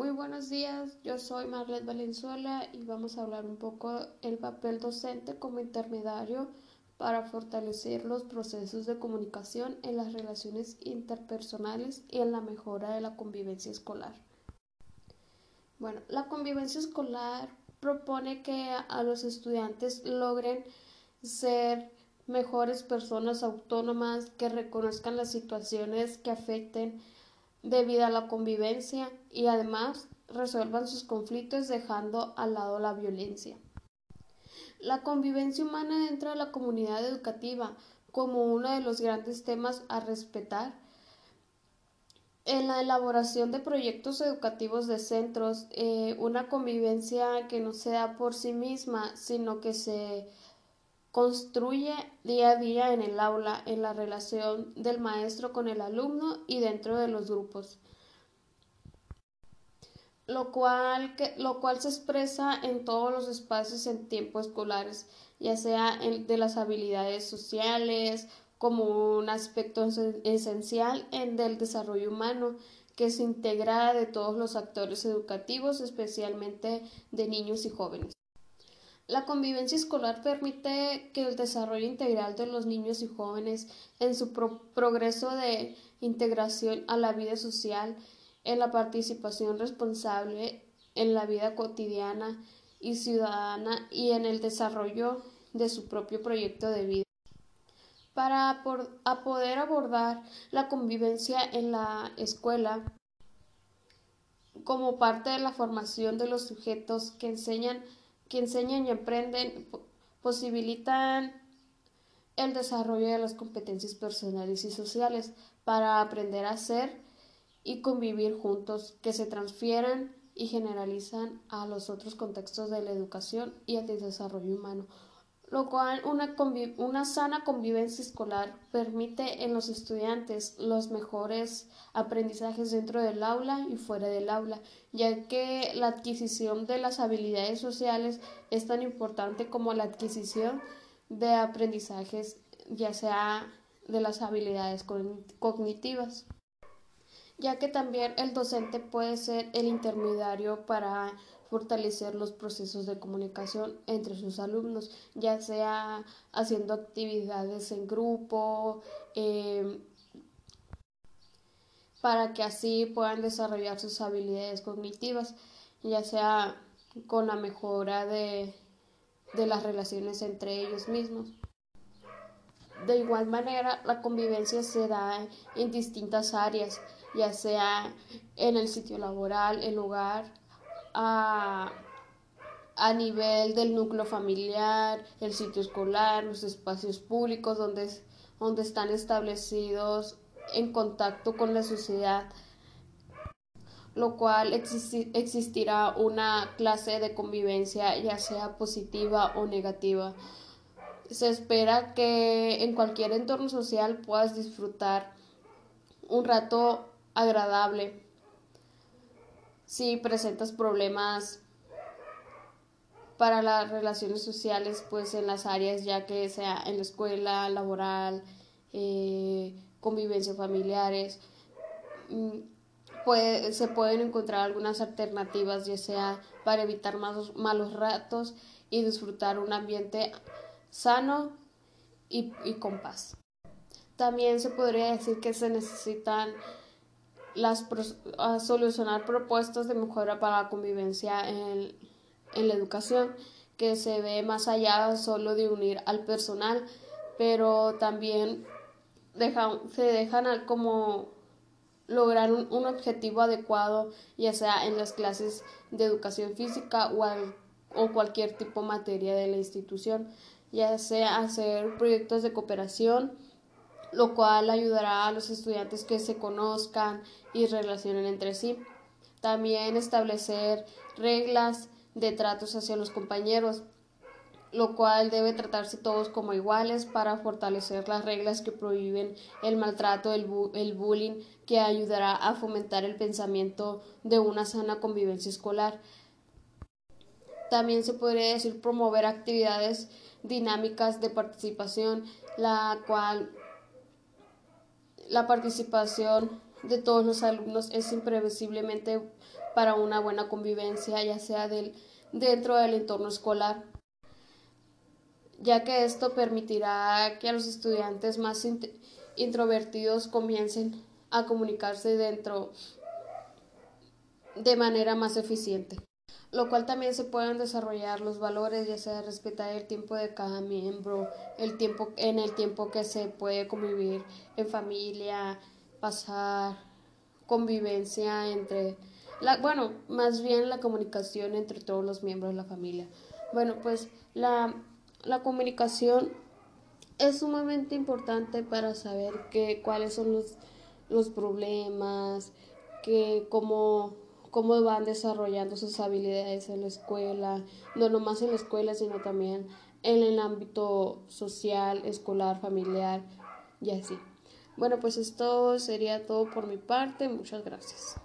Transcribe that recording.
Muy buenos días, yo soy Marlet Valenzuela y vamos a hablar un poco el papel docente como intermediario para fortalecer los procesos de comunicación en las relaciones interpersonales y en la mejora de la convivencia escolar. Bueno, la convivencia escolar propone que a los estudiantes logren ser mejores personas autónomas que reconozcan las situaciones que afecten debido a la convivencia y además resuelvan sus conflictos dejando al lado la violencia. La convivencia humana dentro de la comunidad educativa como uno de los grandes temas a respetar en la elaboración de proyectos educativos de centros, eh, una convivencia que no sea por sí misma, sino que se construye día a día en el aula, en la relación del maestro con el alumno y dentro de los grupos. Lo cual, lo cual se expresa en todos los espacios en tiempos escolares, ya sea de las habilidades sociales, como un aspecto esencial en del desarrollo humano que se integra de todos los actores educativos, especialmente de niños y jóvenes. La convivencia escolar permite que el desarrollo integral de los niños y jóvenes en su progreso de integración a la vida social, en la participación responsable en la vida cotidiana y ciudadana y en el desarrollo de su propio proyecto de vida. Para poder abordar la convivencia en la escuela como parte de la formación de los sujetos que enseñan que enseñan y aprenden posibilitan el desarrollo de las competencias personales y sociales para aprender a ser y convivir juntos, que se transfieran y generalizan a los otros contextos de la educación y el desarrollo humano lo cual una, una, sana convivencia escolar permite en los estudiantes los mejores aprendizajes dentro del aula y fuera del aula, ya que la adquisición de las habilidades sociales es tan importante como la adquisición de aprendizajes, ya sea de las habilidades cognitivas, ya que también el docente puede ser el intermediario para fortalecer los procesos de comunicación entre sus alumnos, ya sea haciendo actividades en grupo, em, para que así puedan desarrollar sus habilidades cognitivas, ya sea con la mejora de, de las relaciones entre ellos mismos. De igual manera, la convivencia se da en distintas áreas, ya sea en el sitio laboral, el hogar, a, a nivel del núcleo familiar, el sitio escolar, los espacios públicos donde, donde están establecidos en contacto con la sociedad, lo cual existirá una clase de convivencia ya sea positiva o negativa. Se espera que en cualquier entorno social puedas disfrutar un rato agradable si presentas problemas para las relaciones sociales, pues en las áreas ya que sea en la escuela, laboral, eh, convivencia familiares, mm, se pueden encontrar algunas alternativas, ya sea para evitar malos, malos ratos y disfrutar un ambiente sano y, y con paz. También se podría decir que se necesitan las, a solucionar propuestas de mejora para la convivencia en, en la educación, que se ve más allá solo de unir al personal, pero también dejan, se dejan como lograr un, objetivo adecuado, ya sea en las clases de educación física o, o cualquier tipo de materia de la institución, ya sea hacer proyectos de cooperación, lo cual ayudará a los estudiantes que se conozcan y relacionen entre sí. También establecer reglas de tratos hacia los compañeros, lo cual debe tratarse todos como iguales para fortalecer las reglas que prohíben el maltrato, el, el bullying, que ayudará a fomentar el pensamiento de una sana convivencia escolar. También se podría decir promover actividades dinámicas de participación, la cual la participación de todos los alumnos es imprevisiblemente para una buena convivencia, ya sea del, dentro del entorno escolar, ya que esto permitirá que los estudiantes más introvertidos comiencen a comunicarse dentro de manera más eficiente lo cual también se pueden desarrollar los valores, ya sea respetar el tiempo de cada miembro, el tiempo en el tiempo que se puede convivir en familia, pasar convivencia entre la, bueno, más bien la comunicación entre todos los miembros de la familia. Bueno, pues la, la comunicación es sumamente importante para saber que, cuáles son los, los problemas, que cómo cómo van desarrollando sus habilidades en la escuela, no nomás en la escuela, sino también en el ámbito social, escolar, familiar y así. Bueno, pues esto sería todo por mi parte. Muchas gracias.